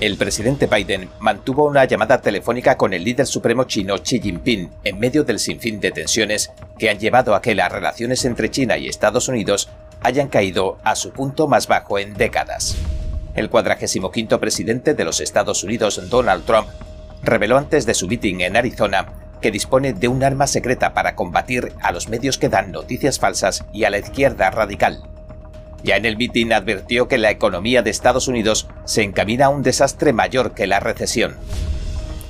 El presidente Biden mantuvo una llamada telefónica con el líder supremo chino Xi Jinping en medio del sinfín de tensiones que han llevado a que las relaciones entre China y Estados Unidos hayan caído a su punto más bajo en décadas. El 45 presidente de los Estados Unidos, Donald Trump, reveló antes de su meeting en Arizona que dispone de un arma secreta para combatir a los medios que dan noticias falsas y a la izquierda radical. Ya en el mitin advirtió que la economía de Estados Unidos se encamina a un desastre mayor que la recesión.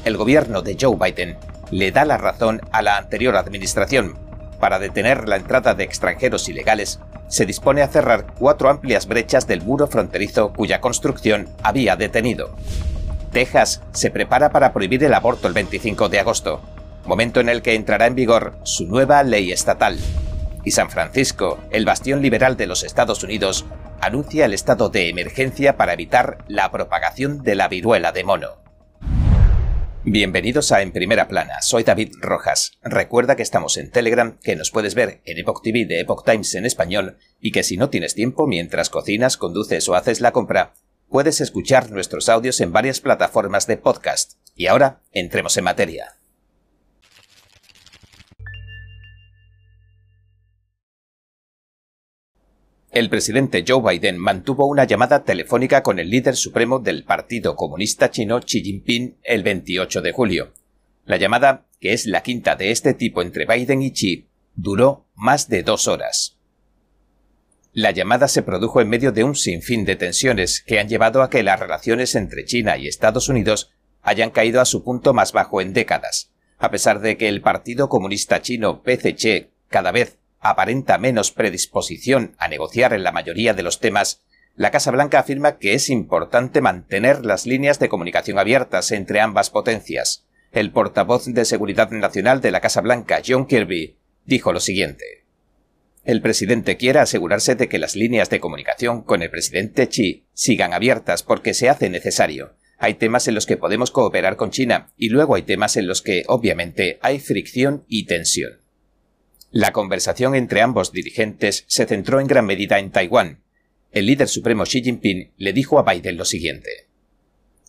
El gobierno de Joe Biden le da la razón a la anterior administración. Para detener la entrada de extranjeros ilegales, se dispone a cerrar cuatro amplias brechas del muro fronterizo cuya construcción había detenido. Texas se prepara para prohibir el aborto el 25 de agosto, momento en el que entrará en vigor su nueva ley estatal y San Francisco, el bastión liberal de los Estados Unidos, anuncia el estado de emergencia para evitar la propagación de la viruela de mono. Bienvenidos a En Primera Plana, soy David Rojas. Recuerda que estamos en Telegram, que nos puedes ver en Epoch TV de Epoch Times en español y que si no tienes tiempo mientras cocinas, conduces o haces la compra, puedes escuchar nuestros audios en varias plataformas de podcast. Y ahora, entremos en materia. El presidente Joe Biden mantuvo una llamada telefónica con el líder supremo del Partido Comunista Chino Xi Jinping el 28 de julio. La llamada, que es la quinta de este tipo entre Biden y Xi, duró más de dos horas. La llamada se produjo en medio de un sinfín de tensiones que han llevado a que las relaciones entre China y Estados Unidos hayan caído a su punto más bajo en décadas, a pesar de que el Partido Comunista Chino PCC cada vez aparenta menos predisposición a negociar en la mayoría de los temas, la Casa Blanca afirma que es importante mantener las líneas de comunicación abiertas entre ambas potencias. El portavoz de Seguridad Nacional de la Casa Blanca, John Kirby, dijo lo siguiente. El presidente quiere asegurarse de que las líneas de comunicación con el presidente Xi sigan abiertas porque se hace necesario. Hay temas en los que podemos cooperar con China y luego hay temas en los que, obviamente, hay fricción y tensión. La conversación entre ambos dirigentes se centró en gran medida en Taiwán. El líder supremo Xi Jinping le dijo a Biden lo siguiente.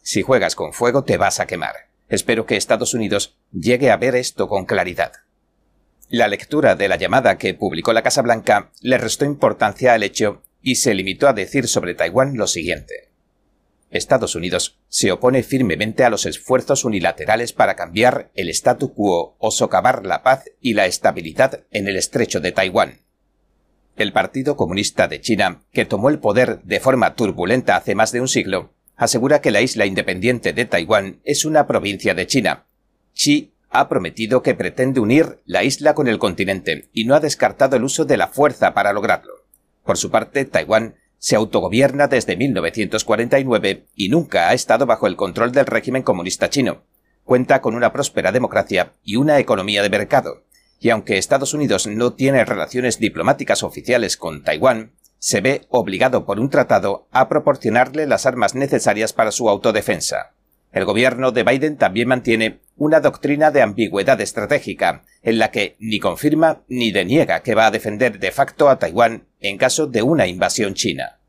Si juegas con fuego te vas a quemar. Espero que Estados Unidos llegue a ver esto con claridad. La lectura de la llamada que publicó la Casa Blanca le restó importancia al hecho y se limitó a decir sobre Taiwán lo siguiente. Estados Unidos se opone firmemente a los esfuerzos unilaterales para cambiar el statu quo o socavar la paz y la estabilidad en el estrecho de Taiwán. El Partido Comunista de China, que tomó el poder de forma turbulenta hace más de un siglo, asegura que la isla independiente de Taiwán es una provincia de China. Xi ha prometido que pretende unir la isla con el continente y no ha descartado el uso de la fuerza para lograrlo. Por su parte, Taiwán se autogobierna desde 1949 y nunca ha estado bajo el control del régimen comunista chino. Cuenta con una próspera democracia y una economía de mercado. Y aunque Estados Unidos no tiene relaciones diplomáticas oficiales con Taiwán, se ve obligado por un tratado a proporcionarle las armas necesarias para su autodefensa. El gobierno de Biden también mantiene una doctrina de ambigüedad estratégica, en la que ni confirma ni deniega que va a defender de facto a Taiwán en caso de una invasión china.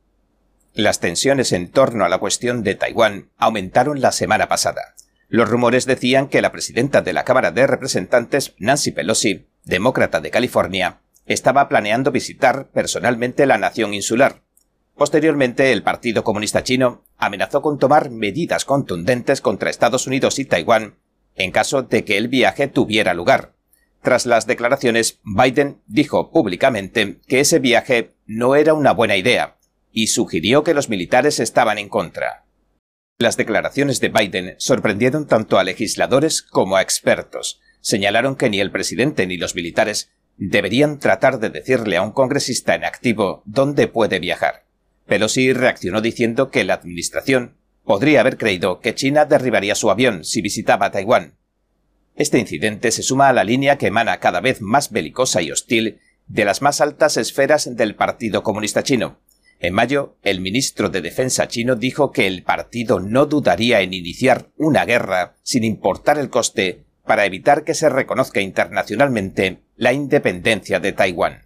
Las tensiones en torno a la cuestión de Taiwán aumentaron la semana pasada. Los rumores decían que la presidenta de la Cámara de Representantes, Nancy Pelosi, demócrata de California, estaba planeando visitar personalmente la nación insular, Posteriormente, el Partido Comunista Chino amenazó con tomar medidas contundentes contra Estados Unidos y Taiwán en caso de que el viaje tuviera lugar. Tras las declaraciones, Biden dijo públicamente que ese viaje no era una buena idea y sugirió que los militares estaban en contra. Las declaraciones de Biden sorprendieron tanto a legisladores como a expertos. Señalaron que ni el presidente ni los militares deberían tratar de decirle a un congresista en activo dónde puede viajar. Pelosi reaccionó diciendo que la administración podría haber creído que China derribaría su avión si visitaba Taiwán. Este incidente se suma a la línea que emana cada vez más belicosa y hostil de las más altas esferas del Partido Comunista Chino. En mayo, el ministro de Defensa chino dijo que el partido no dudaría en iniciar una guerra sin importar el coste para evitar que se reconozca internacionalmente la independencia de Taiwán.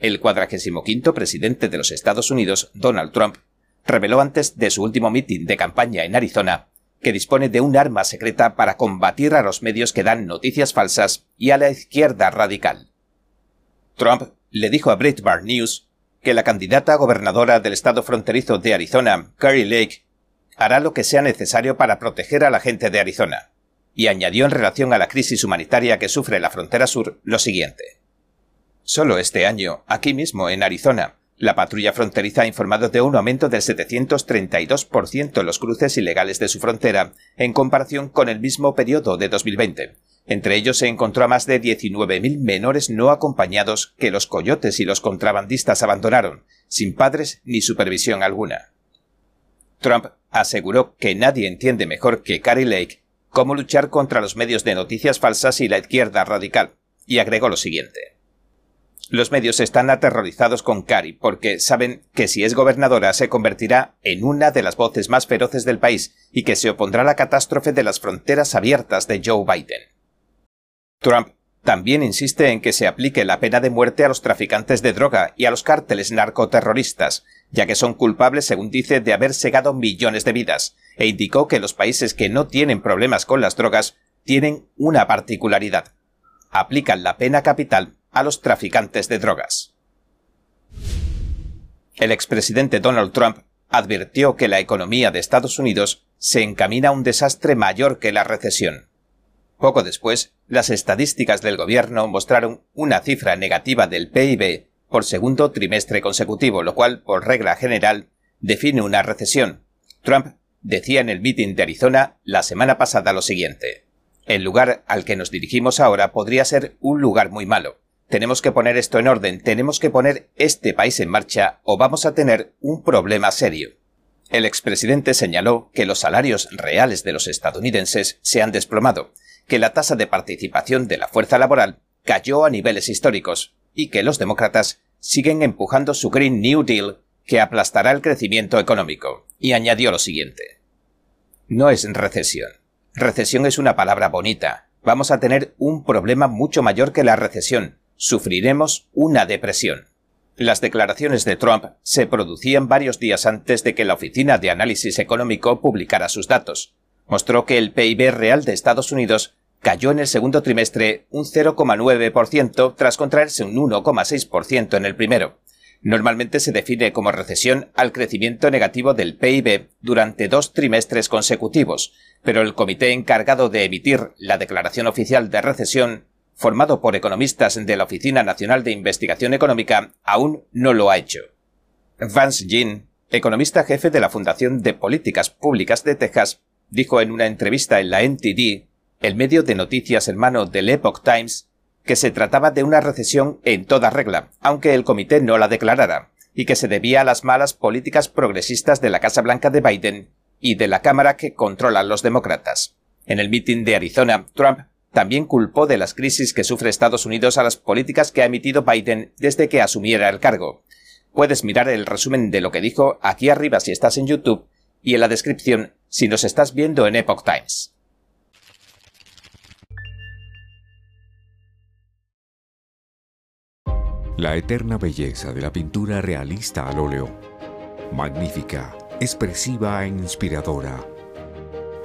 El 45 presidente de los Estados Unidos, Donald Trump, reveló antes de su último mitin de campaña en Arizona que dispone de un arma secreta para combatir a los medios que dan noticias falsas y a la izquierda radical. Trump le dijo a Breitbart News que la candidata gobernadora del estado fronterizo de Arizona, Carrie Lake, hará lo que sea necesario para proteger a la gente de Arizona, y añadió en relación a la crisis humanitaria que sufre la frontera sur lo siguiente. Solo este año, aquí mismo, en Arizona, la patrulla fronteriza ha informado de un aumento del 732% en los cruces ilegales de su frontera, en comparación con el mismo periodo de 2020. Entre ellos se encontró a más de 19.000 menores no acompañados que los coyotes y los contrabandistas abandonaron, sin padres ni supervisión alguna. Trump aseguró que nadie entiende mejor que Carrie Lake cómo luchar contra los medios de noticias falsas y la izquierda radical, y agregó lo siguiente. Los medios están aterrorizados con Cari porque saben que si es gobernadora se convertirá en una de las voces más feroces del país y que se opondrá a la catástrofe de las fronteras abiertas de Joe Biden. Trump también insiste en que se aplique la pena de muerte a los traficantes de droga y a los cárteles narcoterroristas, ya que son culpables, según dice, de haber segado millones de vidas, e indicó que los países que no tienen problemas con las drogas tienen una particularidad. Aplican la pena capital a los traficantes de drogas. El expresidente Donald Trump advirtió que la economía de Estados Unidos se encamina a un desastre mayor que la recesión. Poco después, las estadísticas del gobierno mostraron una cifra negativa del PIB por segundo trimestre consecutivo, lo cual, por regla general, define una recesión. Trump decía en el meeting de Arizona la semana pasada lo siguiente. El lugar al que nos dirigimos ahora podría ser un lugar muy malo. Tenemos que poner esto en orden, tenemos que poner este país en marcha o vamos a tener un problema serio. El expresidente señaló que los salarios reales de los estadounidenses se han desplomado, que la tasa de participación de la fuerza laboral cayó a niveles históricos y que los demócratas siguen empujando su Green New Deal que aplastará el crecimiento económico. Y añadió lo siguiente. No es recesión. Recesión es una palabra bonita. Vamos a tener un problema mucho mayor que la recesión, sufriremos una depresión. Las declaraciones de Trump se producían varios días antes de que la Oficina de Análisis Económico publicara sus datos. Mostró que el PIB real de Estados Unidos cayó en el segundo trimestre un 0,9% tras contraerse un 1,6% en el primero. Normalmente se define como recesión al crecimiento negativo del PIB durante dos trimestres consecutivos, pero el comité encargado de emitir la declaración oficial de recesión formado por economistas de la Oficina Nacional de Investigación Económica, aún no lo ha hecho. Vance Jean, economista jefe de la Fundación de Políticas Públicas de Texas, dijo en una entrevista en la NTD, el medio de noticias hermano del Epoch Times, que se trataba de una recesión en toda regla, aunque el comité no la declarara, y que se debía a las malas políticas progresistas de la Casa Blanca de Biden y de la Cámara que controlan los demócratas. En el mitin de Arizona, Trump también culpó de las crisis que sufre Estados Unidos a las políticas que ha emitido Biden desde que asumiera el cargo. Puedes mirar el resumen de lo que dijo aquí arriba si estás en YouTube y en la descripción si nos estás viendo en Epoch Times. La eterna belleza de la pintura realista al óleo. Magnífica, expresiva e inspiradora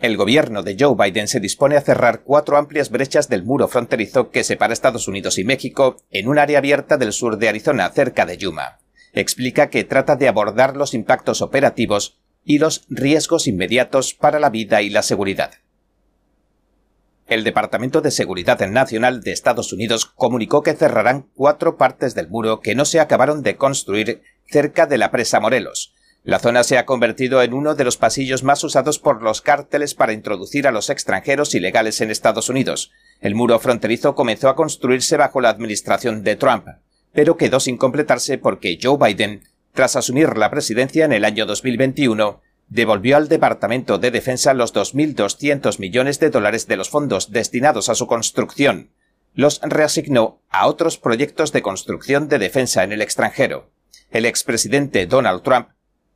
el gobierno de Joe Biden se dispone a cerrar cuatro amplias brechas del muro fronterizo que separa Estados Unidos y México en un área abierta del sur de Arizona, cerca de Yuma. Explica que trata de abordar los impactos operativos y los riesgos inmediatos para la vida y la seguridad. El Departamento de Seguridad Nacional de Estados Unidos comunicó que cerrarán cuatro partes del muro que no se acabaron de construir cerca de la presa Morelos, la zona se ha convertido en uno de los pasillos más usados por los cárteles para introducir a los extranjeros ilegales en Estados Unidos. El muro fronterizo comenzó a construirse bajo la administración de Trump, pero quedó sin completarse porque Joe Biden, tras asumir la presidencia en el año 2021, devolvió al Departamento de Defensa los 2.200 millones de dólares de los fondos destinados a su construcción. Los reasignó a otros proyectos de construcción de defensa en el extranjero. El expresidente Donald Trump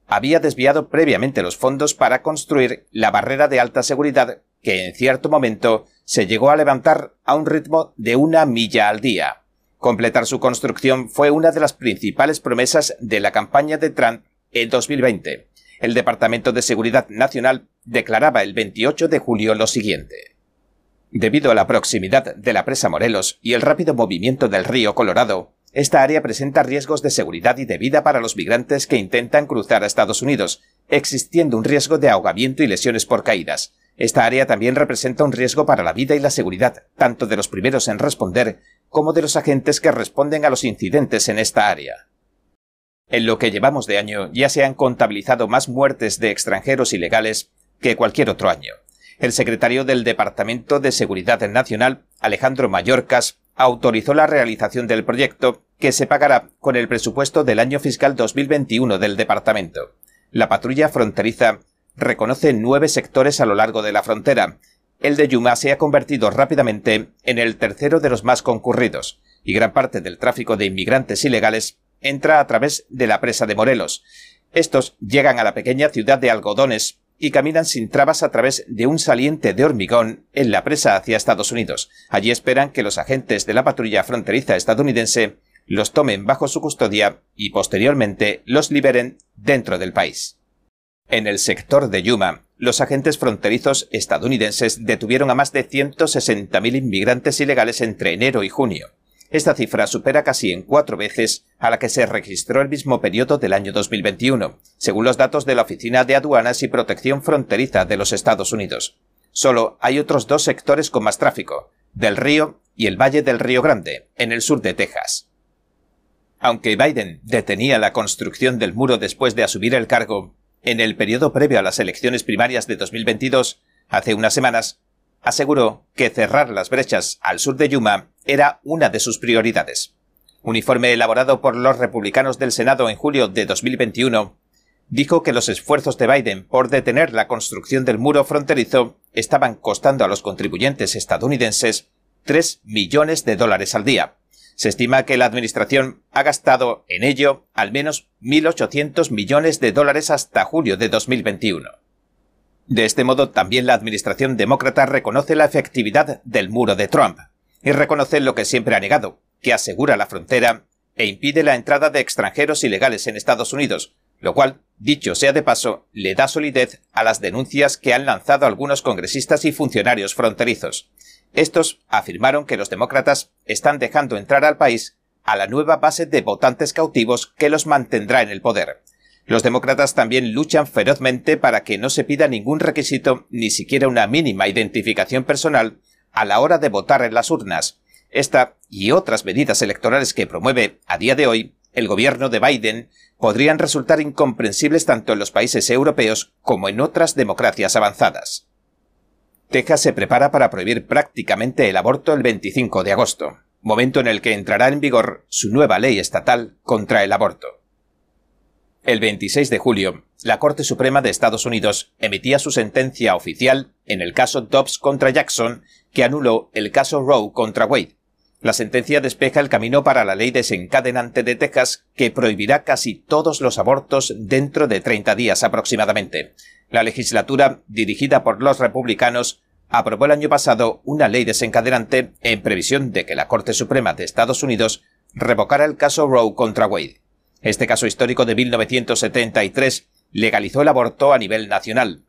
había desviado previamente los fondos para construir la barrera de alta seguridad que en cierto momento se llegó a levantar a un ritmo de una milla al día. Completar su construcción fue una de las principales promesas de la campaña de Trump en 2020. El Departamento de Seguridad Nacional declaraba el 28 de julio lo siguiente. Debido a la proximidad de la presa Morelos y el rápido movimiento del río Colorado, esta área presenta riesgos de seguridad y de vida para los migrantes que intentan cruzar a Estados Unidos, existiendo un riesgo de ahogamiento y lesiones por caídas. Esta área también representa un riesgo para la vida y la seguridad, tanto de los primeros en responder como de los agentes que responden a los incidentes en esta área. En lo que llevamos de año ya se han contabilizado más muertes de extranjeros ilegales que cualquier otro año. El secretario del Departamento de Seguridad Nacional, Alejandro Mayorkas, autorizó la realización del proyecto, que se pagará con el presupuesto del año fiscal 2021 del departamento. La patrulla fronteriza reconoce nueve sectores a lo largo de la frontera. El de Yuma se ha convertido rápidamente en el tercero de los más concurridos, y gran parte del tráfico de inmigrantes ilegales entra a través de la presa de Morelos. Estos llegan a la pequeña ciudad de Algodones, y caminan sin trabas a través de un saliente de hormigón en la presa hacia Estados Unidos. Allí esperan que los agentes de la patrulla fronteriza estadounidense los tomen bajo su custodia y posteriormente los liberen dentro del país. En el sector de Yuma, los agentes fronterizos estadounidenses detuvieron a más de 160.000 inmigrantes ilegales entre enero y junio. Esta cifra supera casi en cuatro veces a la que se registró el mismo periodo del año 2021, según los datos de la Oficina de Aduanas y Protección Fronteriza de los Estados Unidos. Solo hay otros dos sectores con más tráfico, del río y el Valle del Río Grande, en el sur de Texas. Aunque Biden detenía la construcción del muro después de asumir el cargo, en el periodo previo a las elecciones primarias de 2022, hace unas semanas, aseguró que cerrar las brechas al sur de Yuma era una de sus prioridades. Un informe elaborado por los republicanos del Senado en julio de 2021 dijo que los esfuerzos de Biden por detener la construcción del muro fronterizo estaban costando a los contribuyentes estadounidenses 3 millones de dólares al día. Se estima que la Administración ha gastado en ello al menos 1.800 millones de dólares hasta julio de 2021. De este modo, también la administración demócrata reconoce la efectividad del muro de Trump y reconoce lo que siempre ha negado, que asegura la frontera e impide la entrada de extranjeros ilegales en Estados Unidos, lo cual, dicho sea de paso, le da solidez a las denuncias que han lanzado algunos congresistas y funcionarios fronterizos. Estos afirmaron que los demócratas están dejando entrar al país a la nueva base de votantes cautivos que los mantendrá en el poder. Los demócratas también luchan ferozmente para que no se pida ningún requisito, ni siquiera una mínima identificación personal, a la hora de votar en las urnas. Esta y otras medidas electorales que promueve a día de hoy el gobierno de Biden podrían resultar incomprensibles tanto en los países europeos como en otras democracias avanzadas. Texas se prepara para prohibir prácticamente el aborto el 25 de agosto, momento en el que entrará en vigor su nueva ley estatal contra el aborto. El 26 de julio, la Corte Suprema de Estados Unidos emitía su sentencia oficial en el caso Dobbs contra Jackson, que anuló el caso Roe contra Wade. La sentencia despeja el camino para la ley desencadenante de Texas que prohibirá casi todos los abortos dentro de 30 días aproximadamente. La legislatura, dirigida por los republicanos, aprobó el año pasado una ley desencadenante en previsión de que la Corte Suprema de Estados Unidos revocara el caso Roe contra Wade. Este caso histórico de 1973 legalizó el aborto a nivel nacional.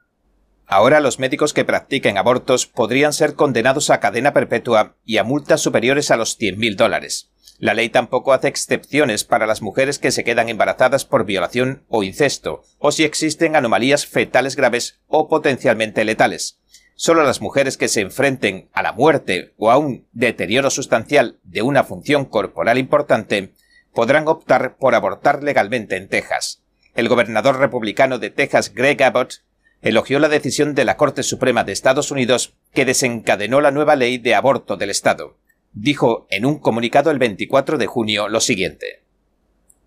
Ahora los médicos que practiquen abortos podrían ser condenados a cadena perpetua y a multas superiores a los 100.000 dólares. La ley tampoco hace excepciones para las mujeres que se quedan embarazadas por violación o incesto, o si existen anomalías fetales graves o potencialmente letales. Solo las mujeres que se enfrenten a la muerte o a un deterioro sustancial de una función corporal importante podrán optar por abortar legalmente en Texas. El gobernador republicano de Texas, Greg Abbott, elogió la decisión de la Corte Suprema de Estados Unidos que desencadenó la nueva ley de aborto del Estado dijo en un comunicado el 24 de junio lo siguiente.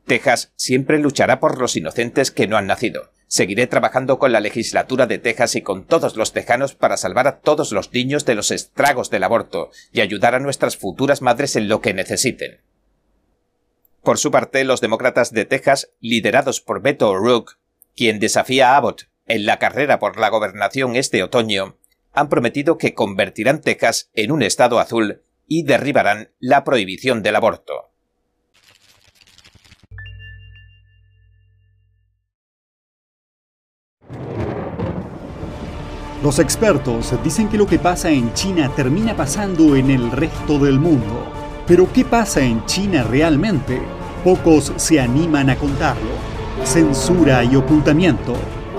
Texas siempre luchará por los inocentes que no han nacido. Seguiré trabajando con la legislatura de Texas y con todos los tejanos para salvar a todos los niños de los estragos del aborto y ayudar a nuestras futuras madres en lo que necesiten. Por su parte, los demócratas de Texas, liderados por Beto O'Rourke, quien desafía a Abbott en la carrera por la gobernación este otoño, han prometido que convertirán Texas en un estado azul y derribarán la prohibición del aborto. Los expertos dicen que lo que pasa en China termina pasando en el resto del mundo. Pero ¿qué pasa en China realmente? Pocos se animan a contarlo. Censura y ocultamiento,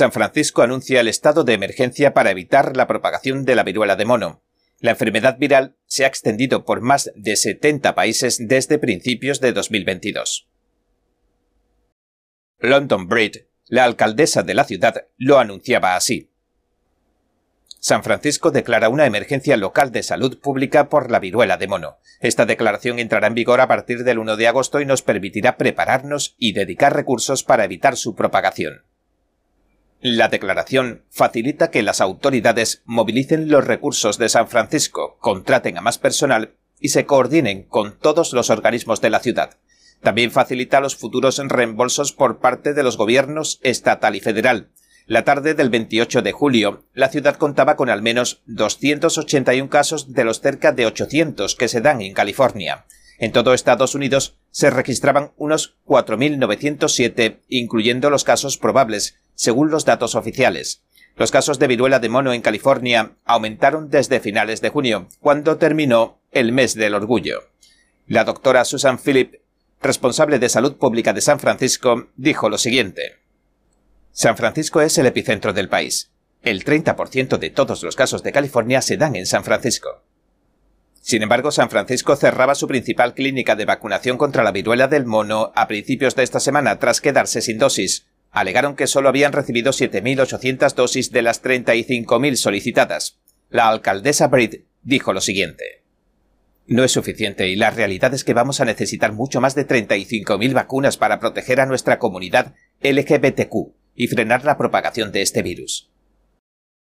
San Francisco anuncia el estado de emergencia para evitar la propagación de la viruela de mono. La enfermedad viral se ha extendido por más de 70 países desde principios de 2022. London Breed, la alcaldesa de la ciudad, lo anunciaba así. San Francisco declara una emergencia local de salud pública por la viruela de mono. Esta declaración entrará en vigor a partir del 1 de agosto y nos permitirá prepararnos y dedicar recursos para evitar su propagación. La declaración facilita que las autoridades movilicen los recursos de San Francisco, contraten a más personal y se coordinen con todos los organismos de la ciudad. También facilita los futuros reembolsos por parte de los gobiernos estatal y federal. La tarde del 28 de julio, la ciudad contaba con al menos 281 casos de los cerca de 800 que se dan en California. En todo Estados Unidos se registraban unos 4.907, incluyendo los casos probables, según los datos oficiales. Los casos de viruela de mono en California aumentaron desde finales de junio, cuando terminó el mes del orgullo. La doctora Susan Phillip, responsable de salud pública de San Francisco, dijo lo siguiente. San Francisco es el epicentro del país. El 30% de todos los casos de California se dan en San Francisco. Sin embargo, San Francisco cerraba su principal clínica de vacunación contra la viruela del mono a principios de esta semana tras quedarse sin dosis, alegaron que solo habían recibido 7.800 dosis de las 35.000 solicitadas. La alcaldesa Britt dijo lo siguiente. No es suficiente y la realidad es que vamos a necesitar mucho más de 35.000 vacunas para proteger a nuestra comunidad LGBTQ y frenar la propagación de este virus.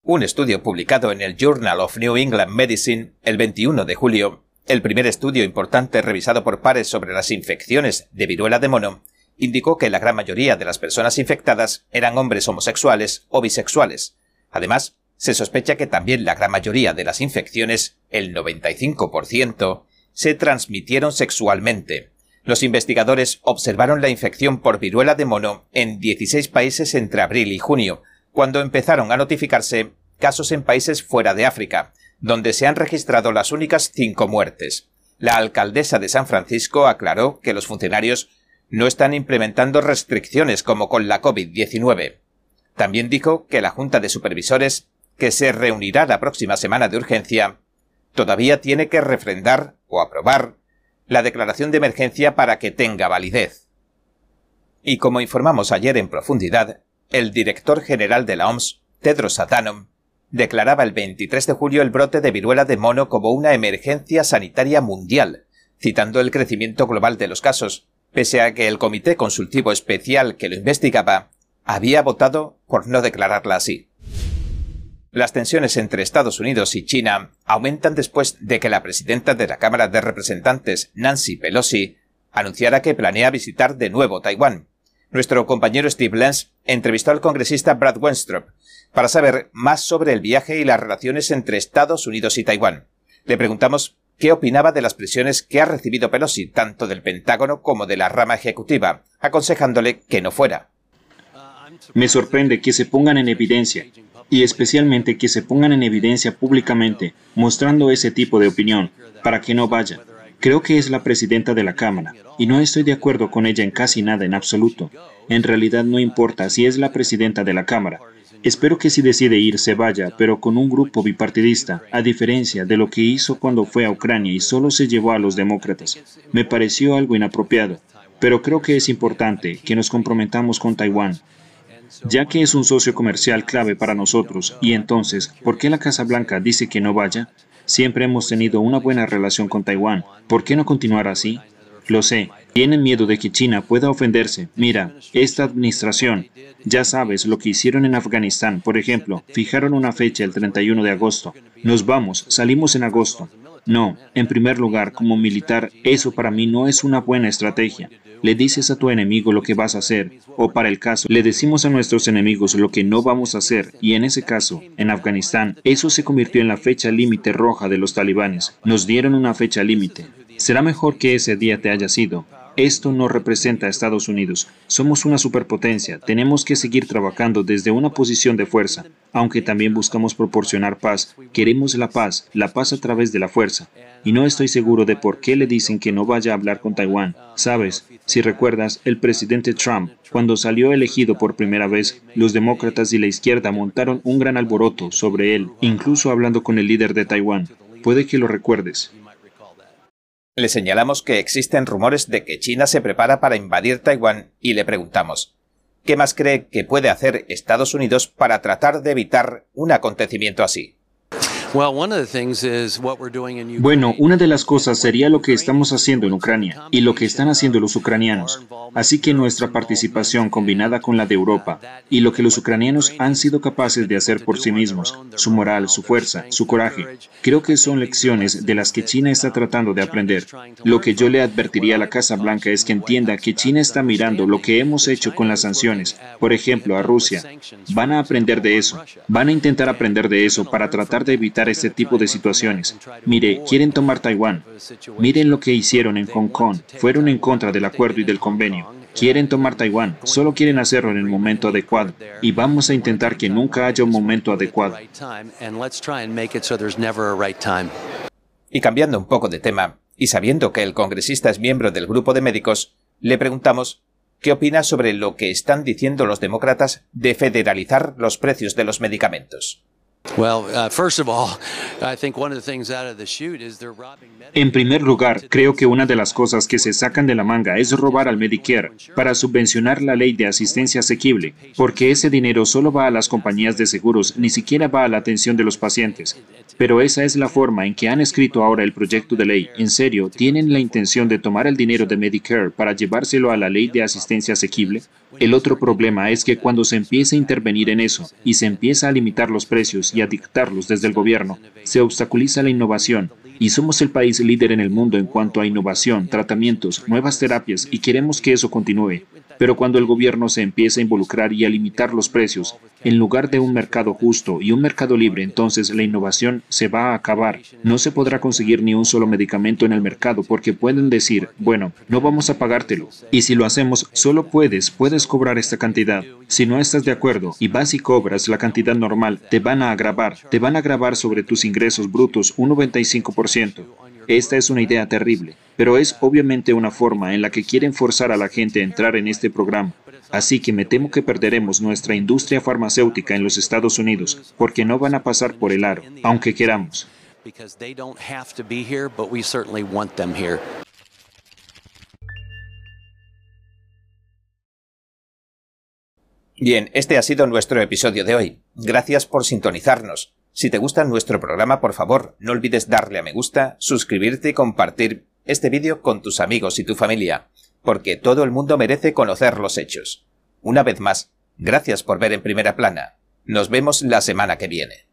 Un estudio publicado en el Journal of New England Medicine el 21 de julio, el primer estudio importante revisado por pares sobre las infecciones de viruela de mono, indicó que la gran mayoría de las personas infectadas eran hombres homosexuales o bisexuales. Además, se sospecha que también la gran mayoría de las infecciones, el 95%, se transmitieron sexualmente. Los investigadores observaron la infección por viruela de mono en 16 países entre abril y junio, cuando empezaron a notificarse casos en países fuera de África, donde se han registrado las únicas cinco muertes. La alcaldesa de San Francisco aclaró que los funcionarios no están implementando restricciones como con la COVID-19. También dijo que la Junta de Supervisores, que se reunirá la próxima semana de urgencia, todavía tiene que refrendar o aprobar la declaración de emergencia para que tenga validez. Y como informamos ayer en profundidad, el director general de la OMS, Tedros Adhanom, declaraba el 23 de julio el brote de viruela de mono como una emergencia sanitaria mundial, citando el crecimiento global de los casos, pese a que el Comité Consultivo Especial que lo investigaba había votado por no declararla así. Las tensiones entre Estados Unidos y China aumentan después de que la presidenta de la Cámara de Representantes, Nancy Pelosi, anunciara que planea visitar de nuevo Taiwán. Nuestro compañero Steve Lenz entrevistó al congresista Brad Wenstrup para saber más sobre el viaje y las relaciones entre Estados Unidos y Taiwán. Le preguntamos qué opinaba de las presiones que ha recibido Pelosi, tanto del Pentágono como de la rama ejecutiva, aconsejándole que no fuera. Me sorprende que se pongan en evidencia y especialmente que se pongan en evidencia públicamente mostrando ese tipo de opinión para que no vaya. Creo que es la presidenta de la Cámara y no estoy de acuerdo con ella en casi nada en absoluto. En realidad no importa si es la presidenta de la Cámara. Espero que si decide ir se vaya, pero con un grupo bipartidista, a diferencia de lo que hizo cuando fue a Ucrania y solo se llevó a los demócratas. Me pareció algo inapropiado, pero creo que es importante que nos comprometamos con Taiwán ya que es un socio comercial clave para nosotros. Y entonces, ¿por qué la Casa Blanca dice que no vaya? Siempre hemos tenido una buena relación con Taiwán. ¿Por qué no continuar así? Lo sé, tienen miedo de que China pueda ofenderse. Mira, esta administración, ya sabes lo que hicieron en Afganistán, por ejemplo, fijaron una fecha el 31 de agosto. Nos vamos, salimos en agosto. No, en primer lugar, como militar, eso para mí no es una buena estrategia le dices a tu enemigo lo que vas a hacer, o para el caso, le decimos a nuestros enemigos lo que no vamos a hacer, y en ese caso, en Afganistán, eso se convirtió en la fecha límite roja de los talibanes. Nos dieron una fecha límite. Será mejor que ese día te haya sido, esto no representa a Estados Unidos. Somos una superpotencia. Tenemos que seguir trabajando desde una posición de fuerza, aunque también buscamos proporcionar paz. Queremos la paz, la paz a través de la fuerza. Y no estoy seguro de por qué le dicen que no vaya a hablar con Taiwán. Sabes, si recuerdas, el presidente Trump, cuando salió elegido por primera vez, los demócratas y la izquierda montaron un gran alboroto sobre él, incluso hablando con el líder de Taiwán. Puede que lo recuerdes. Le señalamos que existen rumores de que China se prepara para invadir Taiwán y le preguntamos, ¿qué más cree que puede hacer Estados Unidos para tratar de evitar un acontecimiento así? Bueno, una de las cosas sería lo que estamos haciendo en Ucrania y lo que están haciendo los ucranianos. Así que nuestra participación combinada con la de Europa y lo que los ucranianos han sido capaces de hacer por sí mismos, su moral, su fuerza, su coraje, creo que son lecciones de las que China está tratando de aprender. Lo que yo le advertiría a la Casa Blanca es que entienda que China está mirando lo que hemos hecho con las sanciones, por ejemplo, a Rusia. Van a aprender de eso, van a intentar aprender de eso para tratar de evitar este tipo de situaciones. Mire, quieren tomar Taiwán. Miren lo que hicieron en Hong Kong. Fueron en contra del acuerdo y del convenio. Quieren tomar Taiwán, solo quieren hacerlo en el momento adecuado. Y vamos a intentar que nunca haya un momento adecuado. Y cambiando un poco de tema, y sabiendo que el congresista es miembro del grupo de médicos, le preguntamos qué opina sobre lo que están diciendo los demócratas de federalizar los precios de los medicamentos. En primer lugar, creo que una de las cosas que se sacan de la manga es robar al Medicare para subvencionar la ley de asistencia asequible, porque ese dinero solo va a las compañías de seguros, ni siquiera va a la atención de los pacientes. Pero esa es la forma en que han escrito ahora el proyecto de ley. En serio, ¿tienen la intención de tomar el dinero de Medicare para llevárselo a la ley de asistencia asequible? El otro problema es que cuando se empieza a intervenir en eso y se empieza a limitar los precios y a dictarlos desde el gobierno, se obstaculiza la innovación. Y somos el país líder en el mundo en cuanto a innovación, tratamientos, nuevas terapias y queremos que eso continúe. Pero cuando el gobierno se empieza a involucrar y a limitar los precios, en lugar de un mercado justo y un mercado libre, entonces la innovación se va a acabar. No se podrá conseguir ni un solo medicamento en el mercado porque pueden decir, bueno, no vamos a pagártelo. Y si lo hacemos, solo puedes, puedes cobrar esta cantidad. Si no estás de acuerdo y vas y cobras la cantidad normal, te van a agravar, te van a agravar sobre tus ingresos brutos un 95%. Esta es una idea terrible, pero es obviamente una forma en la que quieren forzar a la gente a entrar en este programa. Así que me temo que perderemos nuestra industria farmacéutica en los Estados Unidos, porque no van a pasar por el aro, aunque queramos. Bien, este ha sido nuestro episodio de hoy. Gracias por sintonizarnos. Si te gusta nuestro programa, por favor, no olvides darle a me gusta, suscribirte y compartir este vídeo con tus amigos y tu familia, porque todo el mundo merece conocer los hechos. Una vez más, gracias por ver en primera plana. Nos vemos la semana que viene.